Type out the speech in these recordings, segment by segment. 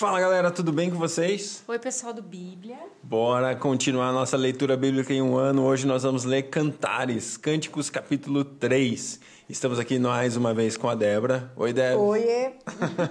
Fala galera, tudo bem com vocês? Oi, pessoal do Bíblia. Bora continuar a nossa leitura bíblica em um ano. Hoje nós vamos ler Cantares, Cânticos capítulo 3. Estamos aqui mais uma vez com a Débora. Oi, Débora. Oi.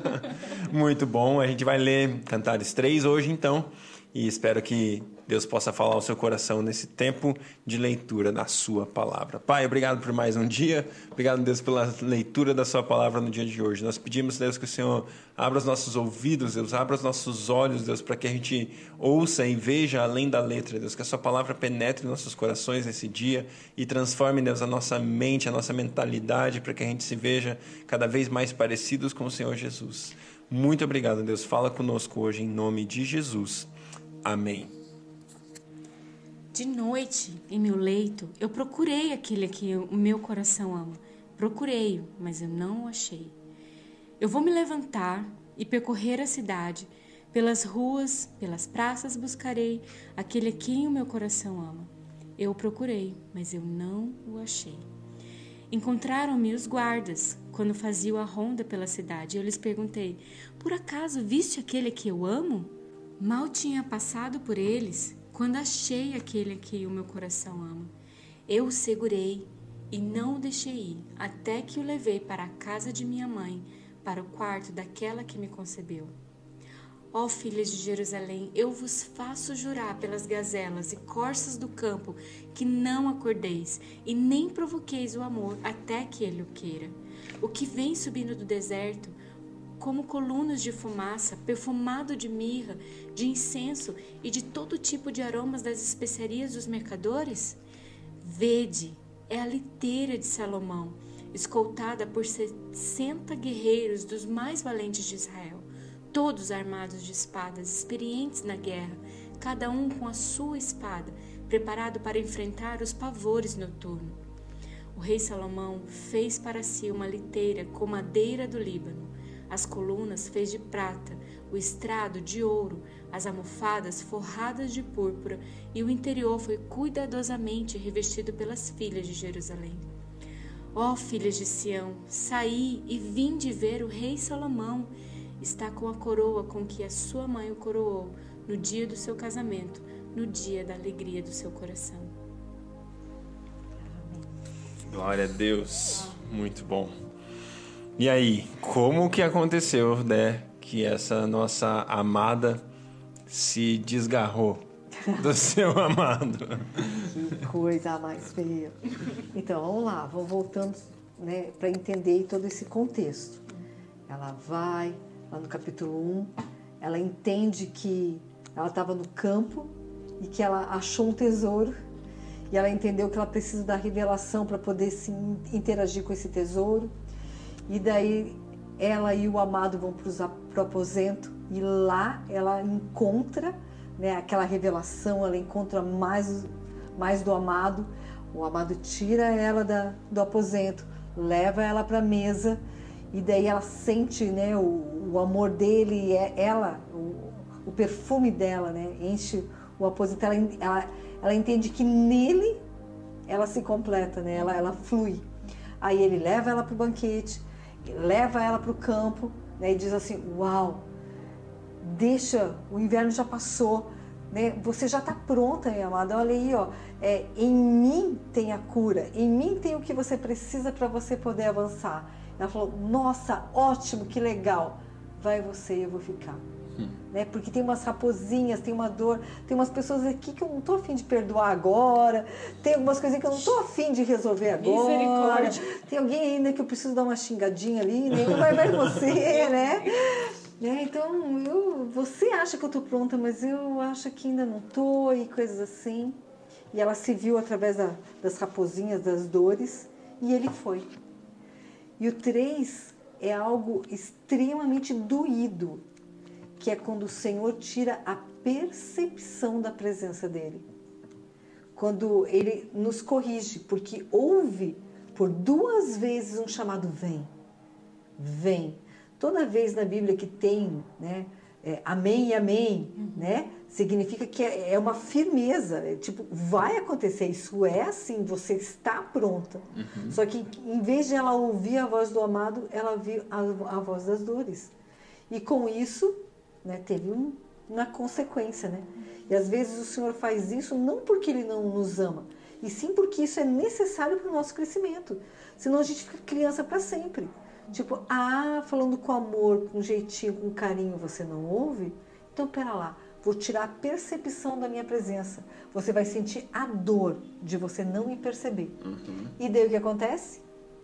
Muito bom. A gente vai ler Cantares 3 hoje então e espero que Deus possa falar ao seu coração nesse tempo de leitura da sua palavra. Pai, obrigado por mais um dia. Obrigado, Deus, pela leitura da sua palavra no dia de hoje. Nós pedimos, Deus, que o Senhor abra os nossos ouvidos, Deus, abra os nossos olhos, Deus, para que a gente ouça e veja além da letra, Deus, que a sua palavra penetre nossos corações nesse dia e transforme, Deus, a nossa mente, a nossa mentalidade, para que a gente se veja cada vez mais parecidos com o Senhor Jesus. Muito obrigado, Deus. Fala conosco hoje em nome de Jesus. Amém. De noite, em meu leito, eu procurei aquele que o meu coração ama. Procurei-o, mas eu não o achei. Eu vou me levantar e percorrer a cidade. Pelas ruas, pelas praças buscarei aquele a quem o meu coração ama. Eu o procurei, mas eu não o achei. Encontraram-me os guardas quando faziam a ronda pela cidade. Eu lhes perguntei: Por acaso viste aquele que eu amo? Mal tinha passado por eles quando achei aquele que o meu coração ama. Eu o segurei e não o deixei ir, até que o levei para a casa de minha mãe, para o quarto daquela que me concebeu. Ó filhas de Jerusalém, eu vos faço jurar pelas gazelas e corças do campo que não acordeis e nem provoqueis o amor até que ele o queira. O que vem subindo do deserto, como colunas de fumaça, perfumado de mirra, de incenso e de todo tipo de aromas das especiarias dos mercadores? Vede, é a liteira de Salomão, escoltada por sessenta guerreiros dos mais valentes de Israel, todos armados de espadas, experientes na guerra, cada um com a sua espada, preparado para enfrentar os pavores noturnos. O rei Salomão fez para si uma liteira com madeira do Líbano as colunas fez de prata, o estrado de ouro, as almofadas forradas de púrpura, e o interior foi cuidadosamente revestido pelas filhas de Jerusalém. Ó filhas de Sião, saí e vim de ver o rei Salomão. Está com a coroa com que a sua mãe o coroou no dia do seu casamento, no dia da alegria do seu coração. Glória a Deus. Muito bom. E aí, como que aconteceu, né, que essa nossa amada se desgarrou do seu amado? Que coisa mais feia. Então, vamos lá, vamos voltando, né, para entender todo esse contexto. Ela vai lá no capítulo 1, ela entende que ela estava no campo e que ela achou um tesouro e ela entendeu que ela precisa da revelação para poder se interagir com esse tesouro. E daí ela e o amado vão para o aposento e lá ela encontra né, aquela revelação, ela encontra mais, mais do amado. O amado tira ela da, do aposento, leva ela para a mesa e daí ela sente né, o, o amor dele é ela, o, o, perfume dela, né, enche o aposento. Ela, ela, ela entende que nele ela se completa, né, ela, ela flui. Aí ele leva ela para o banquete, leva ela para o campo né, e diz assim: Uau, deixa, o inverno já passou, né, você já está pronta, minha amada. Olha aí, ó, é, em mim tem a cura, em mim tem o que você precisa para você poder avançar. Ela falou: Nossa, ótimo, que legal, vai você e eu vou ficar. Hum. Né? Porque tem umas raposinhas, tem uma dor, tem umas pessoas aqui que eu não tô afim de perdoar agora, tem algumas coisas que eu não tô afim de resolver agora. Tem alguém ainda que eu preciso dar uma xingadinha ali, nenhum vai ver você, né? né? Então, eu, você acha que eu tô pronta, mas eu acho que ainda não tô e coisas assim. E ela se viu através da, das raposinhas, das dores, e ele foi. E o 3 é algo extremamente doído que é quando o Senhor tira a percepção da presença dele. Quando ele nos corrige, porque houve por duas vezes um chamado vem. Vem. Toda vez na Bíblia que tem, né, é, amém e amém, uhum. né? Significa que é, é uma firmeza, é, tipo, vai acontecer, isso é assim, você está pronta. Uhum. Só que em vez de ela ouvir a voz do amado, ela viu a, a voz das dores. E com isso, né? Teve um, uma consequência, né? E às vezes o Senhor faz isso não porque Ele não nos ama, e sim porque isso é necessário para o nosso crescimento. Senão a gente fica criança para sempre. Tipo, ah, falando com amor, com jeitinho, com carinho, você não ouve? Então, pera lá, vou tirar a percepção da minha presença. Você vai sentir a dor de você não me perceber. Uhum. E daí o que acontece?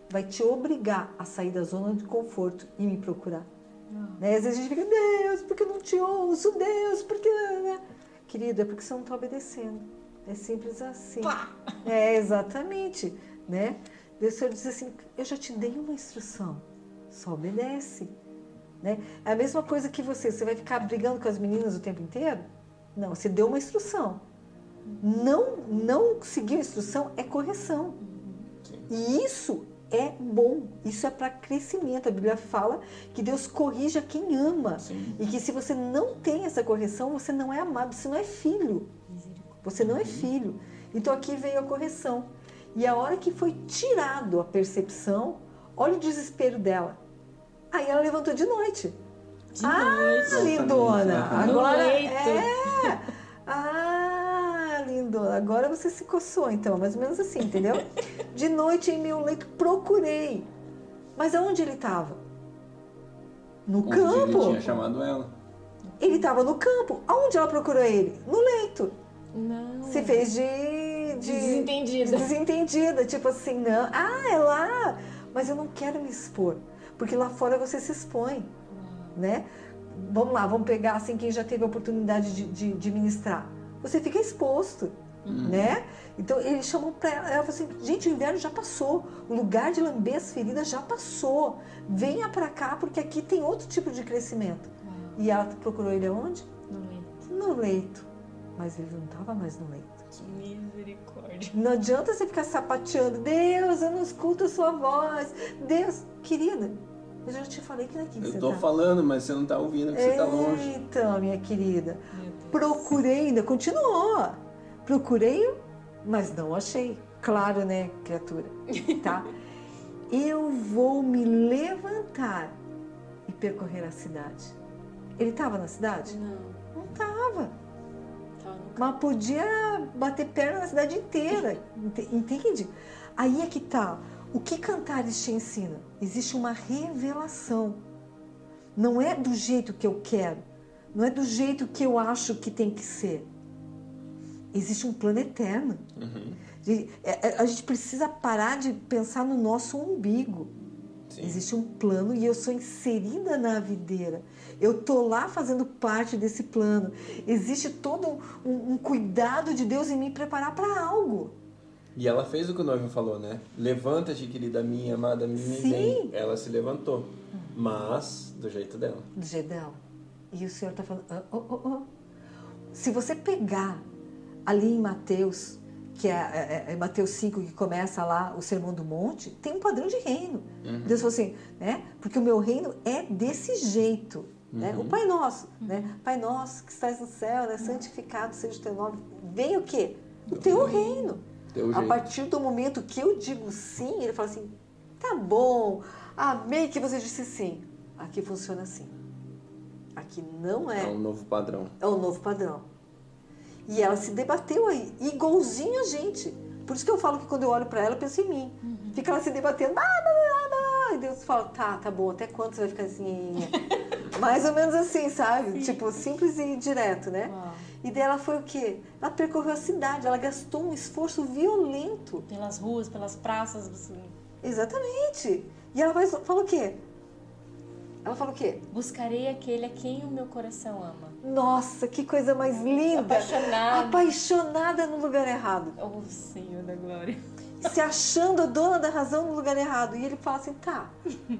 Vai te obrigar a sair da zona de conforto e me procurar. Né? Às vezes a gente fica, Deus, porque eu não te ouço? Deus, porque. Querida, é porque você não está obedecendo. É simples assim. Pá! É, exatamente. Né? O Senhor diz assim: Eu já te dei uma instrução, só obedece. Né? É a mesma coisa que você. Você vai ficar brigando com as meninas o tempo inteiro? Não, você deu uma instrução. Não, não seguir a instrução é correção. E isso é bom, isso é para crescimento. A Bíblia fala que Deus corrige a quem ama. Sim. E que se você não tem essa correção, você não é amado, você não é filho. Você não é filho. Então aqui veio a correção. E a hora que foi tirado a percepção, olha o desespero dela. Aí ela levantou de noite. De ah, noite. lindona! Agora é. Ah! Agora você se coçou, então, mais ou menos assim, entendeu? De noite em meu leito procurei. Mas aonde ele estava? No Onde campo. ele tinha chamado ela. Ele estava no campo. Aonde ela procurou ele? No leito. Não. Se fez de, de Desentendida. Desentendida, tipo assim, não. Ah, é lá. Mas eu não quero me expor, porque lá fora você se expõe, né? Vamos lá, vamos pegar assim quem já teve a oportunidade de, de, de ministrar. Você fica exposto, né? Então ele chamou para ela, ela falou assim: gente, o inverno já passou, o lugar de lamber as feridas já passou. Venha para cá porque aqui tem outro tipo de crescimento. E ela procurou ele aonde? No leito. No leito. Mas ele não estava mais no leito. Misericórdia. Não adianta você ficar sapateando. Deus, eu não escuto a sua voz. Deus, querida, eu já te falei que daqui que Eu você tô tá. falando, mas você não tá ouvindo, que você tá longe. Então, minha querida, procurei ainda, continuou. Procurei, mas não achei. Claro, né, criatura? Tá? Eu vou me levantar e percorrer a cidade. Ele estava na cidade? Não. Não estava. Mas podia bater perna na cidade inteira. ente- Entende? Aí é que tá. O que Cantares te ensina? Existe uma revelação. Não é do jeito que eu quero. Não é do jeito que eu acho que tem que ser. Existe um plano eterno. Uhum. É- é- A gente precisa parar de pensar no nosso umbigo. Sim. Existe um plano e eu sou inserida na videira. Eu tô lá fazendo parte desse plano. Existe todo um, um cuidado de Deus em me preparar para algo. E ela fez o que o noivo falou, né? Levanta-te, querida minha, amada minha, Sim. Ela se levantou, mas do jeito dela. Do jeito dela. E o Senhor está falando. "Ah, oh, oh, oh." Se você pegar ali em Mateus, que é, é- é Mateus 5, que começa lá o Sermão do Monte, tem um padrão de reino. Deus falou assim, né? Porque o meu reino é desse jeito. Né? O Pai Nosso, né? Pai Nosso que estás no céu, né? santificado seja o teu nome. Vem o quê? O teu reino. Teu A partir do momento que eu digo sim, ele fala assim: tá bom, amei que você disse sim. Aqui funciona assim. Aqui não É é, um novo padrão. é o novo padrão. E ela se debateu aí, igualzinho a gente. Por isso que eu falo que quando eu olho para ela, eu penso em mim. Fica ela se debatendo, ah, não, não, não. E Deus fala, tá, tá bom, até quando você vai ficar assim? Mais ou menos assim, sabe? Tipo, simples e direto, né? Uau. E dela foi o quê? Ela percorreu a cidade, ela gastou um esforço violento. Pelas ruas, pelas praças. Você... Exatamente. E ela vai, fala o quê? Ela fala o quê? Buscarei aquele a quem o meu coração ama. Nossa, que coisa mais linda! Apaixonada. Apaixonada no lugar errado. Oh, Senhor da Glória. Se achando a dona da razão no lugar errado. E ele fala assim, tá,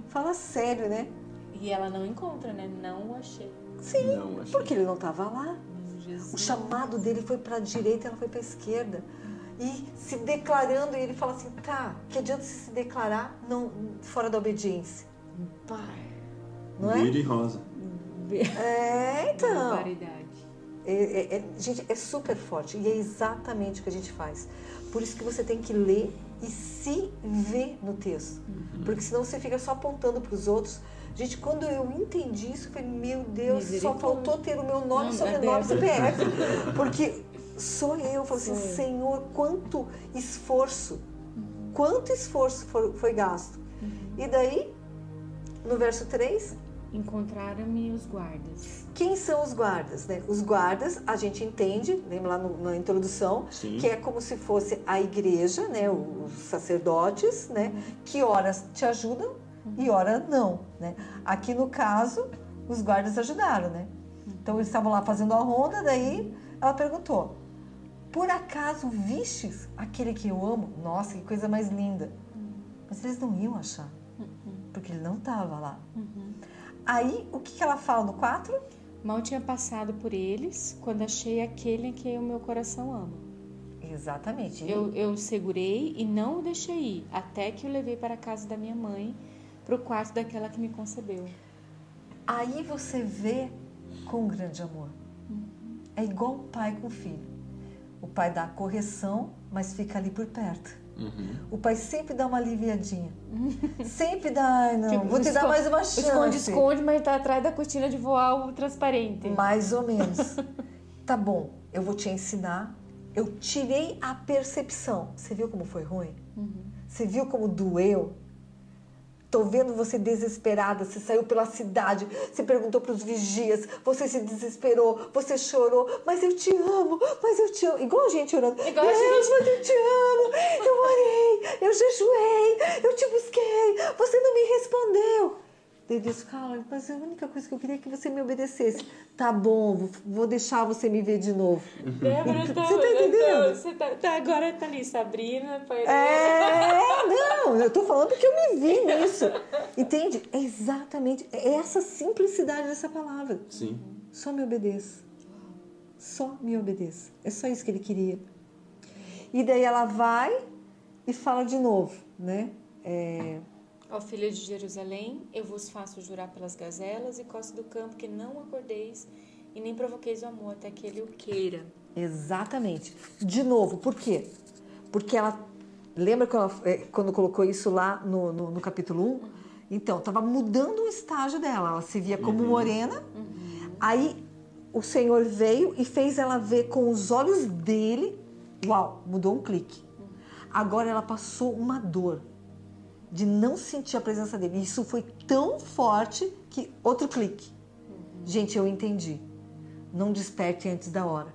fala sério, né? E ela não encontra, né? Não o achei. Sim, Não, achei. porque ele não estava lá. Meu O Jesus. chamado dele foi para a direita, ela foi para a esquerda. E se declarando, e ele fala assim, tá, que adianta você se declarar não, fora da obediência? Pai. Não é? Verde e rosa. É, então. Barbaridade. É, é- é- gente, é super forte e é exatamente o que a gente faz. Por isso que você tem que ler e se ver no texto. Porque senão você fica só apontando para os outros, Gente, quando eu entendi isso, eu falei, meu Deus, só faltou ter o meu nome, sobrenome, CPF. Porque sou eu. Eu falei assim. Senhor, quanto esforço, quanto esforço foi, foi gasto. E daí, no verso 3, Encontraram-me os guardas. quem são os guardas? Né? Os guardas, a gente entende, lembra lá no- na introdução, Sim. que é como se fosse a igreja, né? os sacerdotes, né? que horas te ajudam e ora não. Né? Aqui no caso, os guardas ajudaram. Né? Então eles estavam lá fazendo a ronda, daí ela perguntou: Por acaso vistes aquele que eu amo? Nossa, que coisa mais linda. Mas eles não iam achar, porque ele não estava lá. Aí, o que, que ela fala no 4? Mal tinha passado por eles quando achei aquele em quem o meu coração ama. Exatamente. Eu, eu segurei e não o deixei ir, até que o levei para a casa da minha mãe, para o quarto daquela que me concebeu. Aí você vê com grande amor. É igual o pai com o filho. O pai dá a correção, mas fica ali por perto. Uhum. O pai sempre dá uma aliviadinha. sempre dá, não, Tipo, vou te dar mais uma chance. Esconde, esconde, mas tá atrás da cortina de voal transparente. Mais ou menos. tá bom, eu vou te ensinar. Eu tirei a percepção. Você viu como foi ruim? Você viu como doeu? Tô vendo você desesperada, você saiu pela cidade, você perguntou para os vigias, você se desesperou, você chorou, mas eu te amo, mas eu te amo. Igual a gente orando. Igual Deus, gente. mas eu te amo, eu orei, eu jejuei, eu te busquei, você não me respondeu. Daí Deus fala, mas a única coisa que eu queria é que você me obedecesse. Tá bom, vou- deixar você me ver de novo. Débora, Você tá entendendo? Você tá, tá- agora tá ali, Sabrina, pai. É, não, eu tô falando porque eu me vi nisso. Entende? É exatamente é essa simplicidade dessa palavra. Sim. Só me obedeça. Só me obedeça. É só isso que ele queria. E daí ela vai e fala de novo, né? É, Ó filha de Jerusalém, eu vos faço jurar pelas gazelas e costas do campo que não acordeis e nem provoqueis o amor até que ele o queira. Exatamente. De novo, por quê? Porque ela. Lembra quando, ela, é, quando colocou isso lá no, no, no capítulo 1? Então, estava mudando o estágio dela. Ela se via como morena. Aí o Senhor veio e fez ela ver com os olhos dele. Uau, mudou um clique. Agora ela passou uma dor de não sentir a presença dele. Isso foi tão forte que outro clique. Gente, eu entendi. Não desperte antes da hora.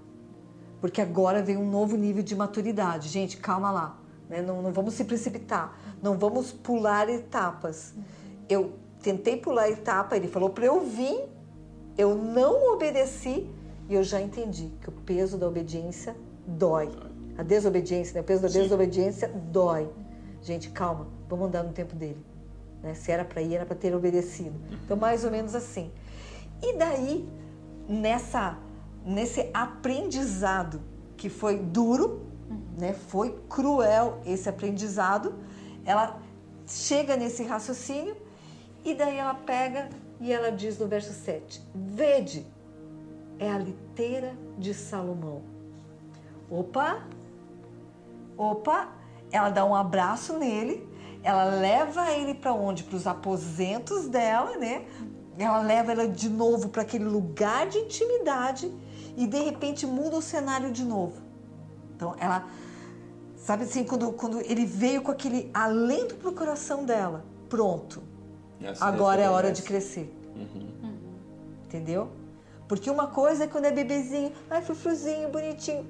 Porque agora vem um novo nível de maturidade. Gente, calma lá. né? Não, não vamos se precipitar. Não vamos pular etapas. Eu tentei pular a etapa, ele falou para eu vir, eu não obedeci e eu já entendi que o peso da obediência dói. A desobediência, né? o peso da Sim. desobediência dói. Gente, calma, vamos andar no tempo dele. né? Se era para ir, era para ter obedecido. Então, mais ou menos assim. E daí, nessa, nesse aprendizado que foi duro, né? foi cruel esse aprendizado, ela chega nesse raciocínio e daí ela pega e ela diz no verso 7: Vede, é a liteira de Salomão. Opa, opa, ela dá um abraço nele, ela leva ele para onde? Para os aposentos dela, né? Ela leva ela de novo para aquele lugar de intimidade e de repente muda o cenário de novo. Então ela, sabe assim, quando, quando ele veio com aquele alento pro coração dela, pronto, Essa agora é resposta hora essa. de crescer. Uhum. Entendeu? Porque uma coisa é quando é bebezinho, ai, frufruzinho, bonitinho.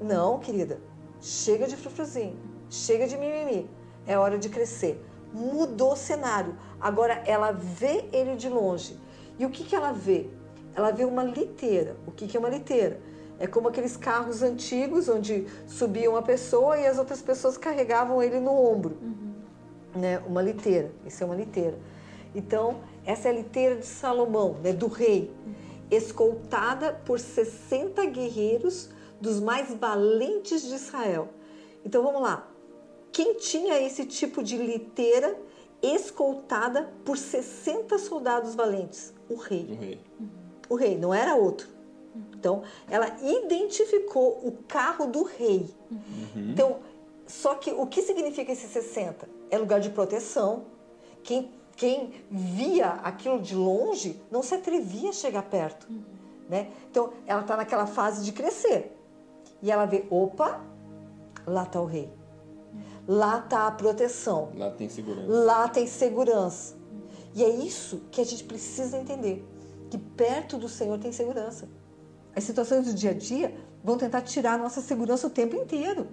Não, querida. Chega de frufruzinho. Chega de mimimi. É hora de crescer. Mudou o cenário. Agora ela vê ele de longe. E o que, que ela vê? Ela vê uma liteira. O que, que é uma liteira? É como aqueles carros antigos onde subia uma pessoa e as outras pessoas carregavam ele no ombro né, uma liteira. Isso é uma liteira. Então, essa é a liteira de Salomão, né, do rei, escoltada por 60 guerreiros dos mais valentes de Israel. Então, vamos lá. Quem tinha esse tipo de liteira escoltada por 60 soldados valentes? O rei O rei. o rei, não era outro. Então, ela identificou o carro do rei. Então, só que o que significa esse 60? É lugar de proteção. Quem quem via aquilo de longe não se atrevia a chegar perto. Né? Então, ela está naquela fase de crescer. E ela vê, opa, lá está o rei. Lá está a proteção. Lá tem segurança. Lá tem segurança. E é isso que a gente precisa entender. Que perto do Senhor tem segurança. As situações do dia a dia vão tentar tirar a nossa segurança o tempo inteiro.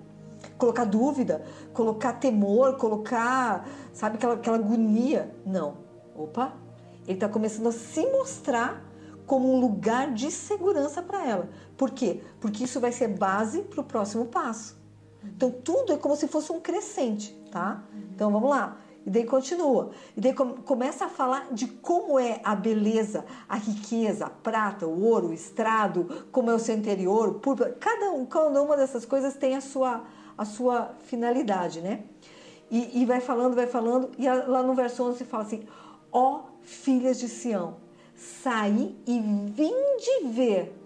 Colocar dúvida, colocar temor, colocar, sabe, aquela, aquela agonia. Não. Opa, ele está começando a se mostrar como um lugar de segurança para ela. Por quê? Porque isso vai ser base para o próximo passo. Então tudo é como se fosse um crescente, tá? Então vamos lá. E daí continua. E daí começa a falar de como é a beleza, a riqueza, a prata, o ouro, o estrado, como é o seu interior, o púrpura. Cada, um, cada uma dessas coisas tem a sua, a sua finalidade, né? E, e vai falando, vai falando, e lá no verso 11 fala assim: Ó filhas de Sião, saí e vim de ver.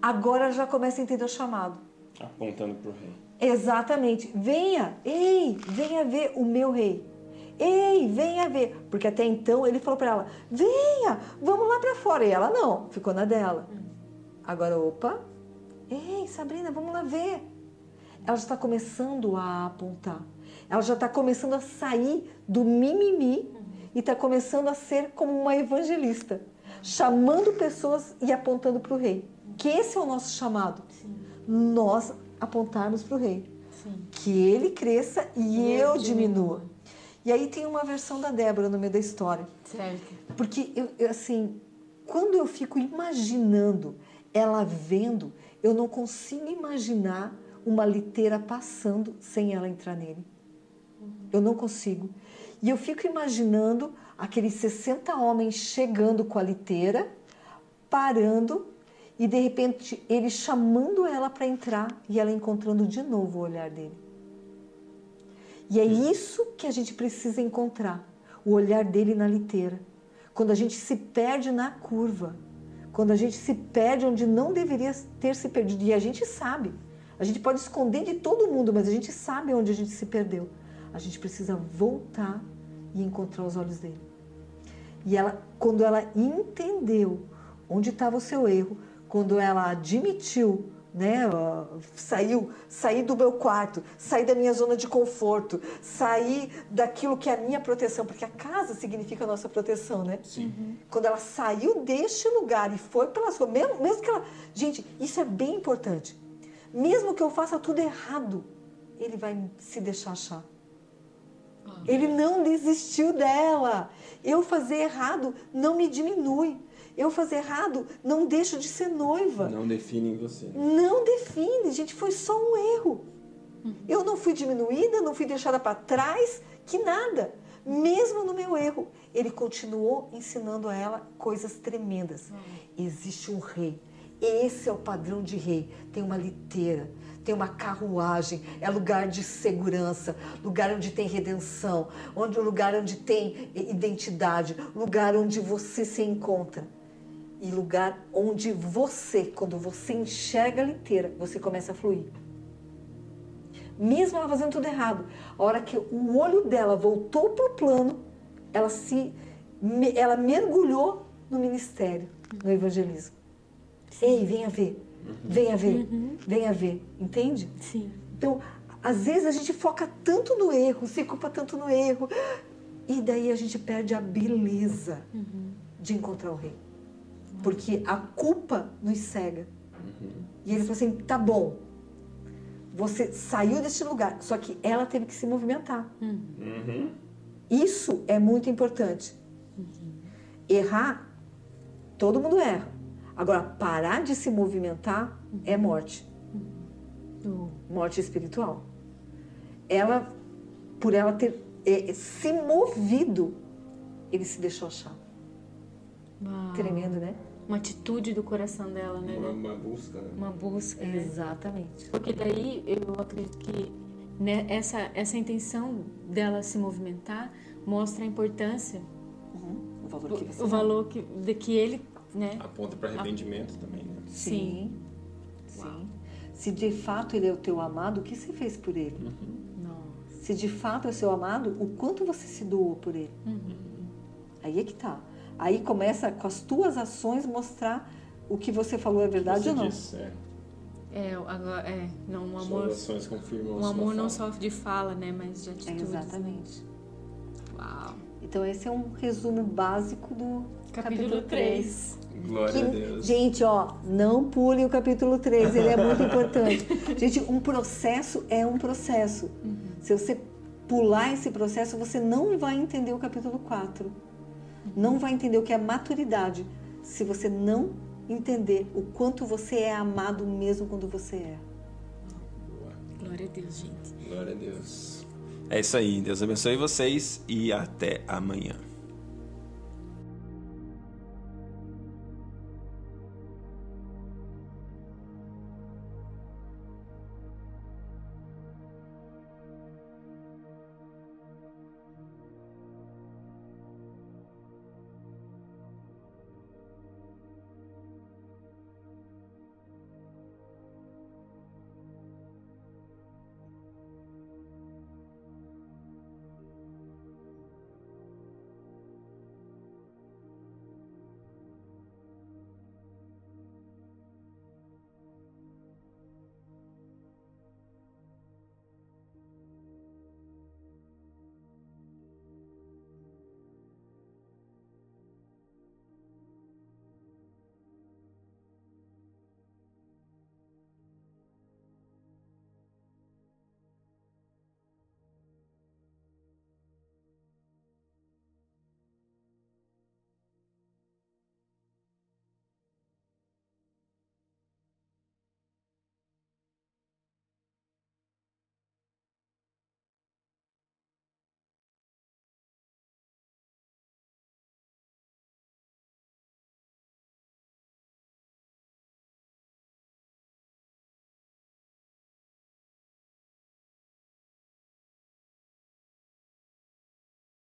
Agora já começa a entender o chamado. Apontando para o rei. Exatamente. Venha, ei, venha ver o meu rei. Ei, venha ver. Porque até então ele falou para ela: venha, vamos lá para fora. E ela não, ficou na dela. Agora, opa, ei, Sabrina, vamos lá ver. Ela já está começando a apontar. Ela já está começando a sair do mimimi e está começando a ser como uma evangelista, chamando pessoas e apontando para o rei. Que esse é o nosso chamado. Sim. Nós apontarmos para o rei. Sim. Que ele cresça e, e eu diminua. diminua. E aí tem uma versão da Débora no meio da história. Certo. Porque, eu, eu, assim, quando eu fico imaginando ela vendo, eu não consigo imaginar uma liteira passando sem ela entrar nele. Eu não consigo. E eu fico imaginando aqueles 60 homens chegando com a liteira, parando e de repente ele chamando ela para entrar e ela encontrando de novo o olhar dele. E é isso que a gente precisa encontrar: o olhar dele na liteira. Quando a gente se perde na curva, quando a gente se perde onde não deveria ter se perdido, e a gente sabe. A gente pode esconder de todo mundo, mas a gente sabe onde a gente se perdeu. A gente precisa voltar e encontrar os olhos dele. E ela, quando ela entendeu onde estava o seu erro, quando ela admitiu né? Saiu, saí do meu quarto, saí da minha zona de conforto, saí daquilo que é a minha proteção, porque a casa significa a nossa proteção, né? Sim. Quando ela saiu deste lugar e foi pela sua, mesmo, mesmo que ela, gente, isso é bem importante. Mesmo que eu faça tudo errado, ele vai se deixar achar. Ah. Ele não desistiu dela. Eu fazer errado não me diminui eu fazer errado, não deixo de ser noiva. Não define você. Não define, gente, foi só um erro. Uhum. Eu não fui diminuída, não fui deixada para trás, que nada. Mesmo no meu erro, ele continuou ensinando a ela coisas tremendas. Uhum. Existe um rei. Esse é o padrão de rei. Tem uma liteira, tem uma carruagem, é lugar de segurança, lugar onde tem redenção, onde lugar onde tem identidade, lugar onde você se encontra e lugar onde você, quando você enxerga ela inteira, você começa a fluir. Mesmo ela fazendo tudo errado, a hora que o olho dela voltou para o plano, ela se ela mergulhou no ministério, no evangelismo. Ei, venha ver, venha ver, uhum. venha ver, entende? Sim. Então, às vezes a gente foca tanto no erro, se culpa tanto no erro, e daí a gente perde a beleza uhum. de encontrar o rei porque a culpa nos cega. Uhum. E ele falou assim: tá bom, você saiu desse lugar, só que ela teve que se movimentar. Uhum. Isso é muito importante. Uhum. Errar, todo mundo erra. Agora, parar de se movimentar é morte. Uhum. Morte espiritual. Ela, por ela ter é, se movido, ele se deixou achar. Uau. Tremendo, né? Uma atitude do coração dela, né? Uma, uma busca. Né? Uma busca. Né? Exatamente. Porque daí eu acredito que né, essa, essa intenção dela se movimentar mostra a importância, uhum. o valor que, o, o valor que, de que ele, né? Aponta para arrependimento a... também, né? Sim. Sim. Sim. Se de fato ele é o teu amado, o que você fez por ele? Uhum. Se de fato é o seu amado, o quanto você se doou por ele? Uhum. Aí é que tá. Aí começa com as tuas ações mostrar o que você falou é verdade Você ou não. disse, é. É, agora, é, não, um Suas amor, ações confirmam a um sua amor não fala. só de fala, né, mas de atitude. Exatamente. Uau. Então esse é um resumo básico do Capítulo capítulo 3. 3. Glória a Que- Deus. gente, ó, não pule o capítulo 3, ele é muito importante. Gente, um processo é um processo. Se você pular esse processo, você não vai entender o capítulo 4. Não vai entender o que é maturidade se você não entender o quanto você é amado mesmo quando você é. Glória a Deus, gente. Glória a Deus. É isso aí. Deus abençoe vocês e até amanhã.